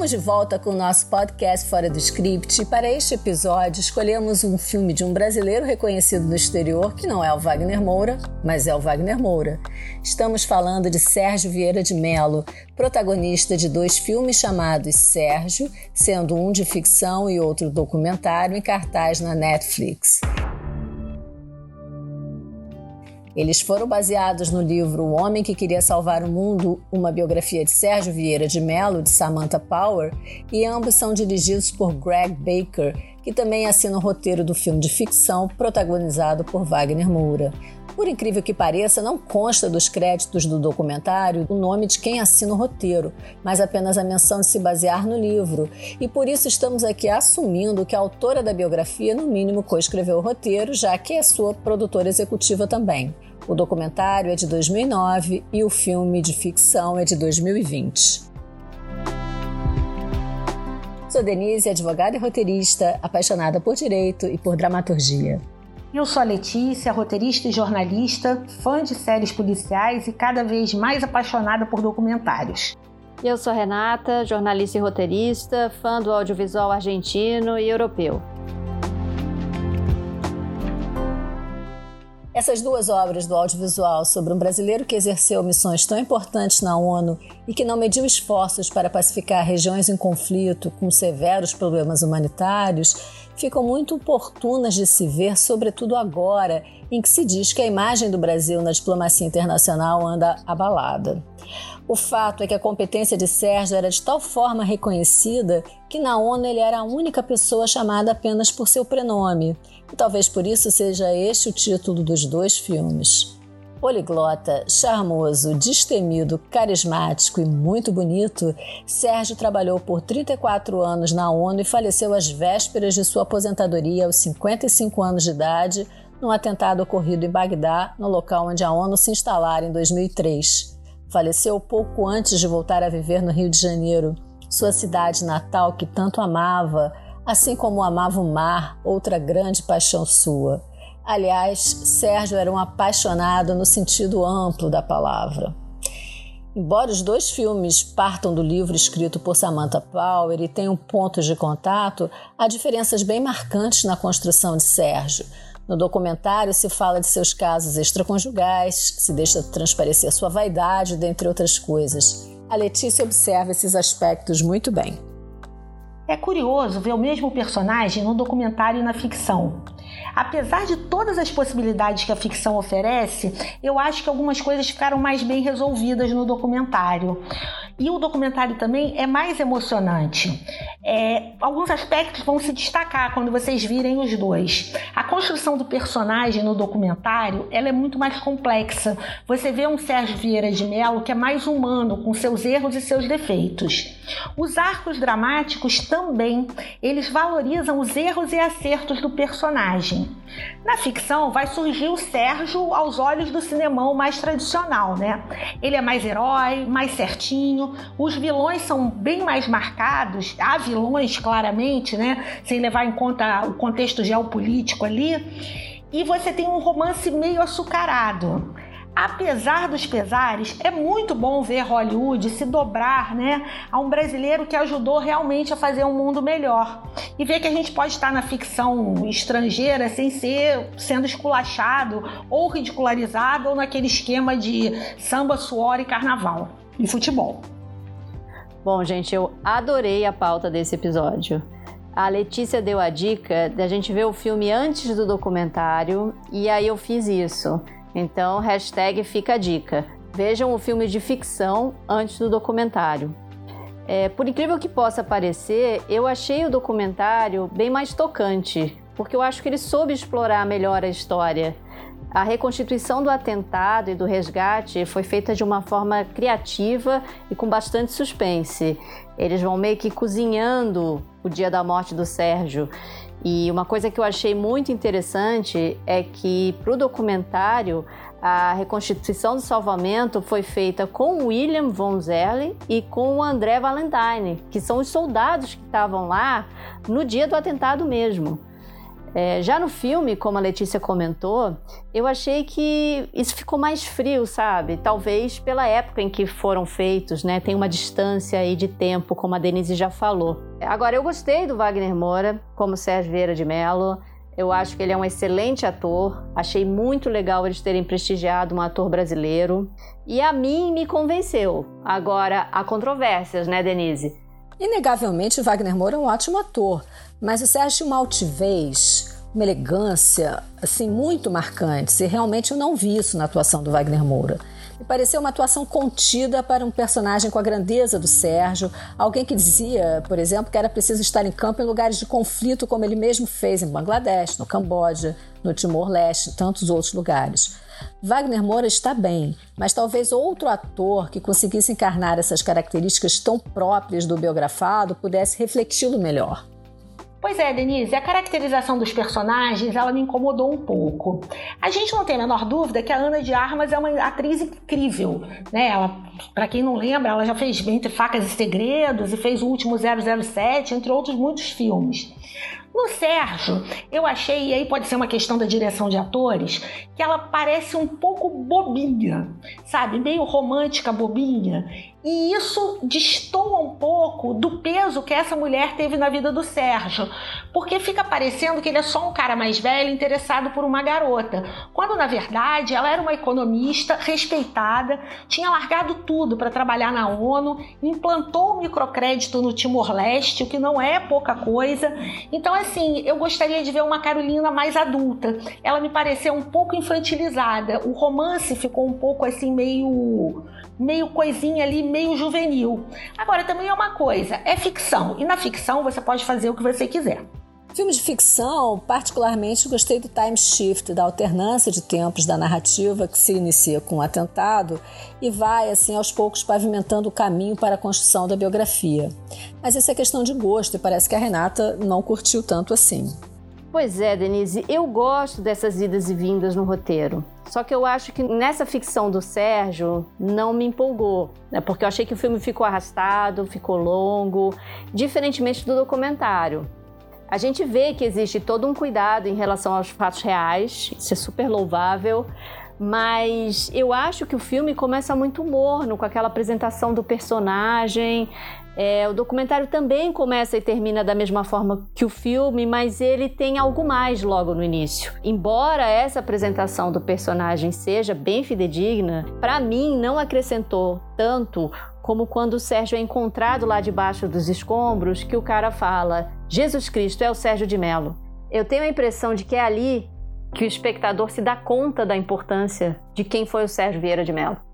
Estamos de volta com o nosso podcast Fora do Script e para este episódio escolhemos um filme de um brasileiro reconhecido no exterior que não é o Wagner Moura, mas é o Wagner Moura. Estamos falando de Sérgio Vieira de Mello, protagonista de dois filmes chamados Sérgio, sendo um de ficção e outro documentário em cartaz na Netflix. Eles foram baseados no livro O Homem que Queria Salvar o Mundo, uma biografia de Sérgio Vieira de Mello, de Samantha Power, e ambos são dirigidos por Greg Baker, que também assina o roteiro do filme de ficção protagonizado por Wagner Moura. Por incrível que pareça, não consta dos créditos do documentário o nome de quem assina o roteiro, mas apenas a menção de se basear no livro. E por isso estamos aqui assumindo que a autora da biografia, no mínimo, coescreveu o roteiro, já que é sua produtora executiva também. O documentário é de 2009 e o filme de ficção é de 2020. Sou Denise, advogada e roteirista, apaixonada por direito e por dramaturgia. Eu sou a Letícia, roteirista e jornalista, fã de séries policiais e cada vez mais apaixonada por documentários. Eu sou Renata, jornalista e roteirista, fã do audiovisual argentino e europeu. Essas duas obras do audiovisual sobre um brasileiro que exerceu missões tão importantes na ONU e que não mediu esforços para pacificar regiões em conflito com severos problemas humanitários ficam muito oportunas de se ver, sobretudo agora, em que se diz que a imagem do Brasil na diplomacia internacional anda abalada. O fato é que a competência de Sérgio era de tal forma reconhecida que na ONU ele era a única pessoa chamada apenas por seu prenome, e talvez por isso seja este o título dos dois filmes. Poliglota, charmoso, destemido, carismático e muito bonito, Sérgio trabalhou por 34 anos na ONU e faleceu às vésperas de sua aposentadoria aos 55 anos de idade, num atentado ocorrido em Bagdá, no local onde a ONU se instalara em 2003. Faleceu pouco antes de voltar a viver no Rio de Janeiro, sua cidade natal que tanto amava, assim como amava o mar, outra grande paixão sua. Aliás, Sérgio era um apaixonado no sentido amplo da palavra. Embora os dois filmes partam do livro escrito por Samantha Power e tenham pontos de contato, há diferenças bem marcantes na construção de Sérgio. No documentário se fala de seus casos extraconjugais, se deixa transparecer sua vaidade, dentre outras coisas. A Letícia observa esses aspectos muito bem. É curioso ver o mesmo personagem no documentário e na ficção. Apesar de todas as possibilidades que a ficção oferece, eu acho que algumas coisas ficaram mais bem resolvidas no documentário. E o documentário também é mais emocionante. É, alguns aspectos vão se destacar quando vocês virem os dois. A construção do personagem no documentário ela é muito mais complexa. Você vê um Sérgio Vieira de Mello que é mais humano, com seus erros e seus defeitos. Os arcos dramáticos também, eles valorizam os erros e acertos do personagem. Na ficção vai surgir o Sérgio aos olhos do cinemão mais tradicional, né? Ele é mais herói, mais certinho, os vilões são bem mais marcados, há vilões claramente, né? Sem levar em conta o contexto geopolítico ali. E você tem um romance meio açucarado. Apesar dos pesares, é muito bom ver Hollywood se dobrar né, a um brasileiro que ajudou realmente a fazer um mundo melhor. E ver que a gente pode estar na ficção estrangeira sem ser sendo esculachado ou ridicularizado ou naquele esquema de samba, suor e carnaval e futebol. Bom, gente, eu adorei a pauta desse episódio. A Letícia deu a dica da gente ver o filme antes do documentário e aí eu fiz isso. Então, hashtag fica a dica. Vejam o filme de ficção antes do documentário. É, por incrível que possa parecer, eu achei o documentário bem mais tocante, porque eu acho que ele soube explorar melhor a história. A reconstituição do atentado e do resgate foi feita de uma forma criativa e com bastante suspense. Eles vão meio que cozinhando o dia da morte do Sérgio E uma coisa que eu achei muito interessante é que para o documentário a reconstituição do salvamento foi feita com William von Zerle e com o André Valentine, que são os soldados que estavam lá no dia do atentado mesmo. É, já no filme, como a Letícia comentou, eu achei que isso ficou mais frio, sabe? Talvez pela época em que foram feitos, né? Tem uma distância aí de tempo, como a Denise já falou. Agora, eu gostei do Wagner Moura como Sérgio Vieira de Mello. Eu acho que ele é um excelente ator. Achei muito legal eles terem prestigiado um ator brasileiro. E a mim me convenceu. Agora, há controvérsias, né, Denise? Inegavelmente, Wagner Moura é um ótimo ator, mas Sérgio tinha uma altivez, uma elegância, assim, muito marcantes, e realmente eu não vi isso na atuação do Wagner Moura. Me pareceu uma atuação contida para um personagem com a grandeza do Sérgio, alguém que dizia, por exemplo, que era preciso estar em campo em lugares de conflito, como ele mesmo fez em Bangladesh, no Camboja, no Timor-Leste e tantos outros lugares. Wagner Moura está bem, mas talvez outro ator que conseguisse encarnar essas características tão próprias do biografado pudesse refleti-lo melhor. Pois é, Denise, a caracterização dos personagens, ela me incomodou um pouco. A gente não tem a menor dúvida que a Ana de Armas é uma atriz incrível, né? Ela, para quem não lembra, ela já fez Entre Facas e Segredos e fez o último 007, entre outros muitos filmes. No Sérgio, eu achei, e aí pode ser uma questão da direção de atores, que ela parece um pouco bobinha, sabe? Meio romântica, bobinha. E isso destoa um pouco do peso que essa mulher teve na vida do Sérgio, porque fica parecendo que ele é só um cara mais velho interessado por uma garota, quando na verdade ela era uma economista respeitada, tinha largado tudo para trabalhar na ONU, implantou o microcrédito no Timor-Leste, o que não é pouca coisa. Então, assim, eu gostaria de ver uma Carolina mais adulta. Ela me pareceu um pouco infantilizada. O romance ficou um pouco assim meio meio coisinha ali, meio juvenil. Agora, também é uma coisa, é ficção. E na ficção você pode fazer o que você quiser. Filme de ficção, particularmente gostei do time shift, da alternância de tempos da narrativa que se inicia com um atentado e vai, assim, aos poucos pavimentando o caminho para a construção da biografia. Mas isso é questão de gosto e parece que a Renata não curtiu tanto assim. Pois é, Denise, eu gosto dessas idas e vindas no roteiro. Só que eu acho que nessa ficção do Sérgio não me empolgou, né? porque eu achei que o filme ficou arrastado, ficou longo, diferentemente do documentário. A gente vê que existe todo um cuidado em relação aos fatos reais, isso é super louvável, mas eu acho que o filme começa muito morno com aquela apresentação do personagem, é, o documentário também começa e termina da mesma forma que o filme, mas ele tem algo mais logo no início. Embora essa apresentação do personagem seja bem fidedigna, para mim não acrescentou tanto como quando o Sérgio é encontrado lá debaixo dos escombros, que o cara fala: Jesus Cristo é o Sérgio de Mello. Eu tenho a impressão de que é ali que o espectador se dá conta da importância de quem foi o Sérgio Vieira de Mello.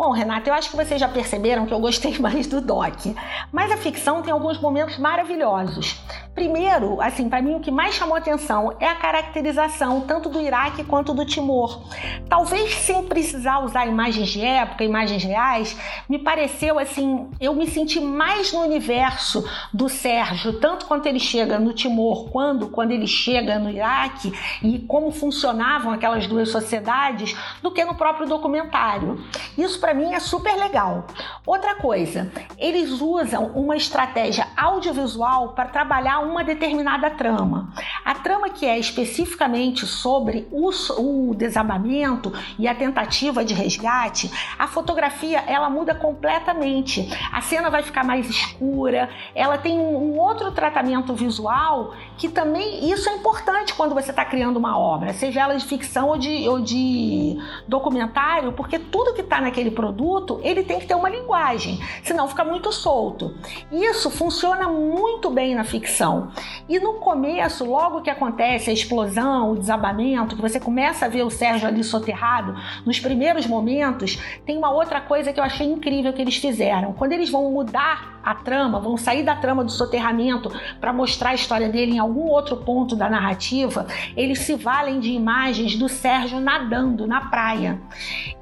Bom, Renata, eu acho que vocês já perceberam que eu gostei mais do Doc, mas a ficção tem alguns momentos maravilhosos. Primeiro, assim, para mim o que mais chamou atenção é a caracterização tanto do Iraque quanto do Timor. Talvez sem precisar usar imagens de época, imagens reais, me pareceu assim, eu me senti mais no universo do Sérgio, tanto quando ele chega no Timor, quando quando ele chega no Iraque e como funcionavam aquelas duas sociedades, do que no próprio documentário. Isso para mim é super legal. Outra coisa, eles usam uma estratégia audiovisual para trabalhar uma determinada trama. A trama que é especificamente sobre o, o desabamento e a tentativa de resgate, a fotografia ela muda completamente. A cena vai ficar mais escura, ela tem um, outro tratamento visual que também isso é importante quando você está criando uma obra, seja ela de ficção ou de, ou de documentário, porque tudo que está naquele produto, ele tem que ter uma linguagem, senão fica muito solto. Isso funciona muito bem na ficção. E no começo, logo que acontece a explosão, o desabamento, que você começa a ver o Sérgio ali soterrado, nos primeiros momentos, tem uma outra coisa que eu achei incrível que eles fizeram. Quando eles vão mudar a trama, vão sair da trama do soterramento para mostrar a história dele em algum outro ponto da narrativa, eles se valem de imagens do Sérgio nadando na praia.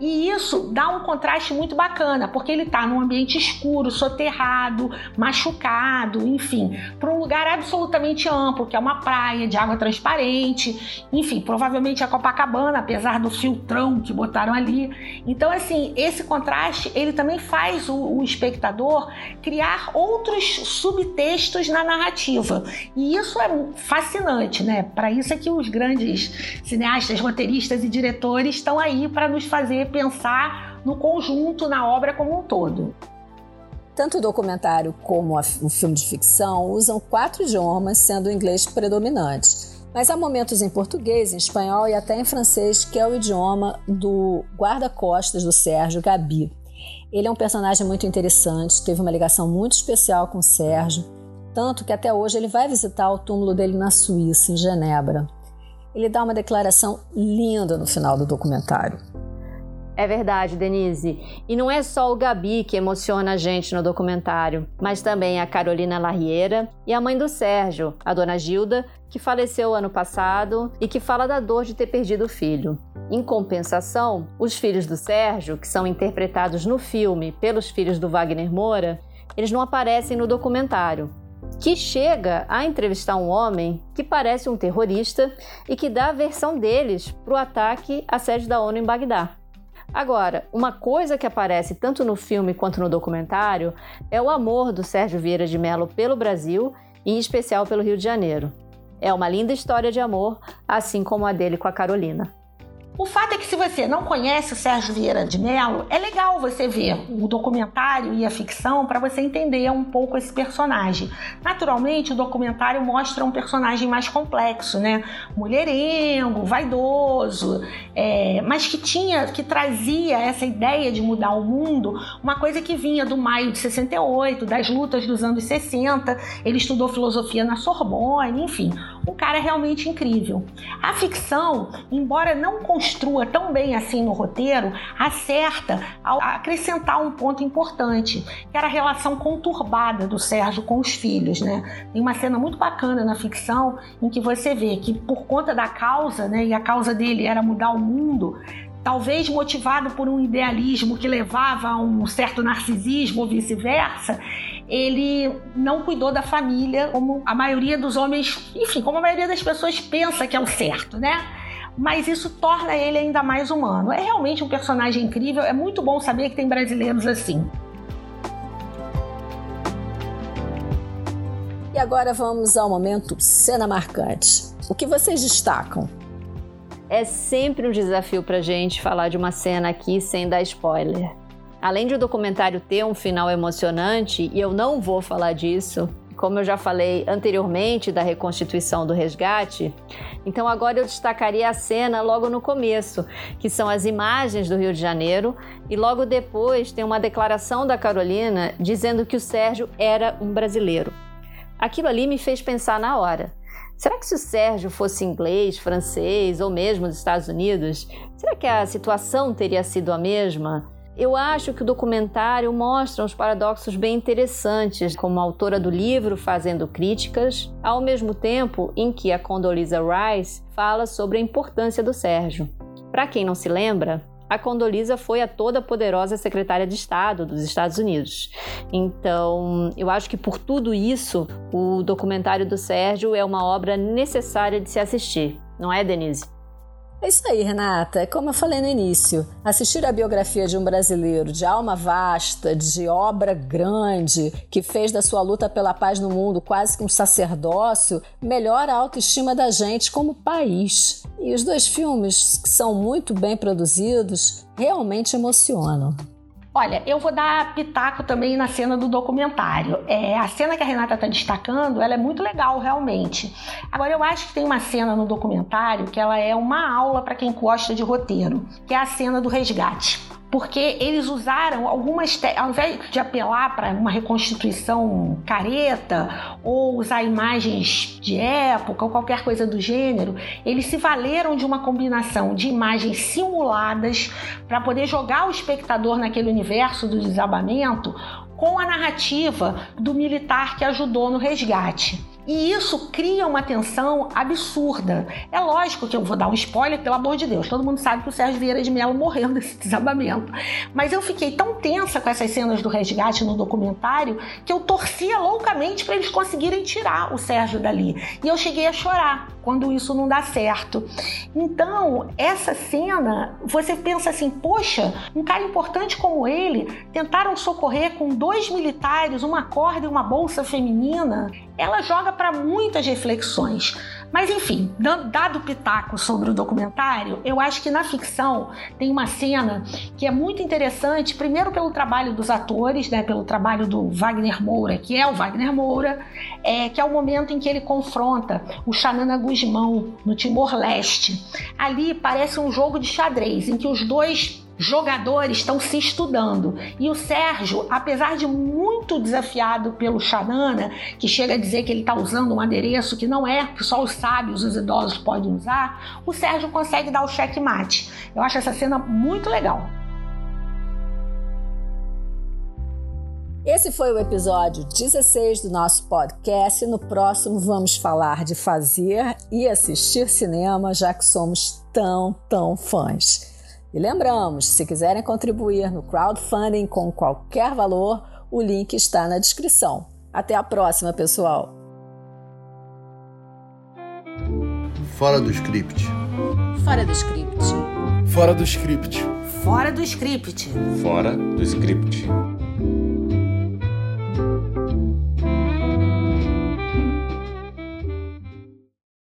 E isso dá um contraste muito bacana, porque ele está num ambiente escuro, soterrado, machucado, enfim, para um lugar absolutamente amplo, que é uma praia de água transparente, enfim, provavelmente a Copacabana, apesar do filtrão que botaram ali. Então, assim, esse contraste ele também faz o, o espectador criar outros subtextos na narrativa. E isso é fascinante, né? Para isso é que os grandes cineastas, roteiristas e diretores estão aí para nos fazer pensar no conjunto, na obra como um todo. Tanto o documentário como o filme de ficção usam quatro idiomas, sendo o inglês predominante. Mas há momentos em português, em espanhol e até em francês, que é o idioma do guarda-costas do Sérgio, Gabi. Ele é um personagem muito interessante, teve uma ligação muito especial com o Sérgio, tanto que até hoje ele vai visitar o túmulo dele na Suíça, em Genebra. Ele dá uma declaração linda no final do documentário. É verdade, Denise. E não é só o Gabi que emociona a gente no documentário, mas também a Carolina Larriera e a mãe do Sérgio, a dona Gilda, que faleceu ano passado e que fala da dor de ter perdido o filho. Em compensação, os filhos do Sérgio, que são interpretados no filme pelos filhos do Wagner Moura, eles não aparecem no documentário, que chega a entrevistar um homem que parece um terrorista e que dá a versão deles para o ataque à sede da ONU em Bagdá. Agora, uma coisa que aparece tanto no filme quanto no documentário é o amor do Sérgio Vieira de Mello pelo Brasil em especial pelo Rio de Janeiro. É uma linda história de amor, assim como a dele com a Carolina. O fato é que se você não conhece o Sérgio Vieira de Mello, é legal você ver o documentário e a ficção para você entender um pouco esse personagem. Naturalmente, o documentário mostra um personagem mais complexo, né? Mulherengo, vaidoso, é, mas que tinha, que trazia essa ideia de mudar o mundo, uma coisa que vinha do maio de 68, das lutas dos anos 60. Ele estudou filosofia na Sorbonne, enfim, um cara realmente incrível. A ficção, embora não construa tão bem assim no roteiro, acerta ao acrescentar um ponto importante, que era a relação conturbada do Sérgio com os filhos, né? Tem uma cena muito bacana na ficção em que você vê que por conta da causa, né, e a causa dele era mudar o mundo, talvez motivado por um idealismo que levava a um certo narcisismo ou vice-versa, ele não cuidou da família como a maioria dos homens, enfim, como a maioria das pessoas pensa que é o certo, né? mas isso torna ele ainda mais humano. É realmente um personagem incrível, é muito bom saber que tem brasileiros assim. E agora vamos ao momento cena marcante. O que vocês destacam? É sempre um desafio pra gente falar de uma cena aqui sem dar spoiler. Além de o documentário ter um final emocionante, e eu não vou falar disso, como eu já falei anteriormente da reconstituição do resgate, então agora eu destacaria a cena logo no começo, que são as imagens do Rio de Janeiro, e logo depois tem uma declaração da Carolina dizendo que o Sérgio era um brasileiro. Aquilo ali me fez pensar na hora. Será que se o Sérgio fosse inglês, francês ou mesmo dos Estados Unidos, será que a situação teria sido a mesma? Eu acho que o documentário mostra uns paradoxos bem interessantes, como a autora do livro fazendo críticas, ao mesmo tempo em que a Condoleezza Rice fala sobre a importância do Sérgio. Para quem não se lembra, a Condoleezza foi a toda poderosa secretária de Estado dos Estados Unidos. Então, eu acho que por tudo isso, o documentário do Sérgio é uma obra necessária de se assistir, não é, Denise? É isso aí, Renata. Como eu falei no início. Assistir a biografia de um brasileiro de alma vasta, de obra grande, que fez da sua luta pela paz no mundo quase que um sacerdócio, melhora a autoestima da gente como país. E os dois filmes, que são muito bem produzidos, realmente emocionam. Olha, eu vou dar pitaco também na cena do documentário. É, a cena que a Renata está destacando, ela é muito legal, realmente. Agora, eu acho que tem uma cena no documentário que ela é uma aula para quem gosta de roteiro, que é a cena do resgate porque eles usaram algumas, ao invés de apelar para uma reconstituição careta ou usar imagens de época ou qualquer coisa do gênero, eles se valeram de uma combinação de imagens simuladas para poder jogar o espectador naquele universo do desabamento com a narrativa do militar que ajudou no resgate. E isso cria uma tensão absurda. É lógico que eu vou dar um spoiler, pelo amor de Deus. Todo mundo sabe que o Sérgio Vieira de Mello morreu nesse desabamento. Mas eu fiquei tão tensa com essas cenas do resgate no documentário que eu torcia loucamente para eles conseguirem tirar o Sérgio dali. E eu cheguei a chorar quando isso não dá certo. Então, essa cena, você pensa assim: poxa, um cara importante como ele tentaram socorrer com dois militares, uma corda e uma bolsa feminina. Ela joga para muitas reflexões. Mas enfim, dado o pitaco sobre o documentário, eu acho que na ficção tem uma cena que é muito interessante, primeiro pelo trabalho dos atores, né, pelo trabalho do Wagner Moura, que é o Wagner Moura, é, que é o momento em que ele confronta o Xanana Guzmão no Timor-Leste. Ali parece um jogo de xadrez, em que os dois jogadores estão se estudando. E o Sérgio, apesar de muito desafiado pelo Xanana, que chega a dizer que ele está usando um adereço que não é, que só os sábios, os idosos podem usar, o Sérgio consegue dar o checkmate. Eu acho essa cena muito legal. Esse foi o episódio 16 do nosso podcast. No próximo vamos falar de fazer e assistir cinema, já que somos tão, tão fãs. E lembramos, se quiserem contribuir no crowdfunding com qualquer valor, o link está na descrição. Até a próxima, pessoal. Fora do script. Fora do script. Fora do script. Fora do script. Fora do script.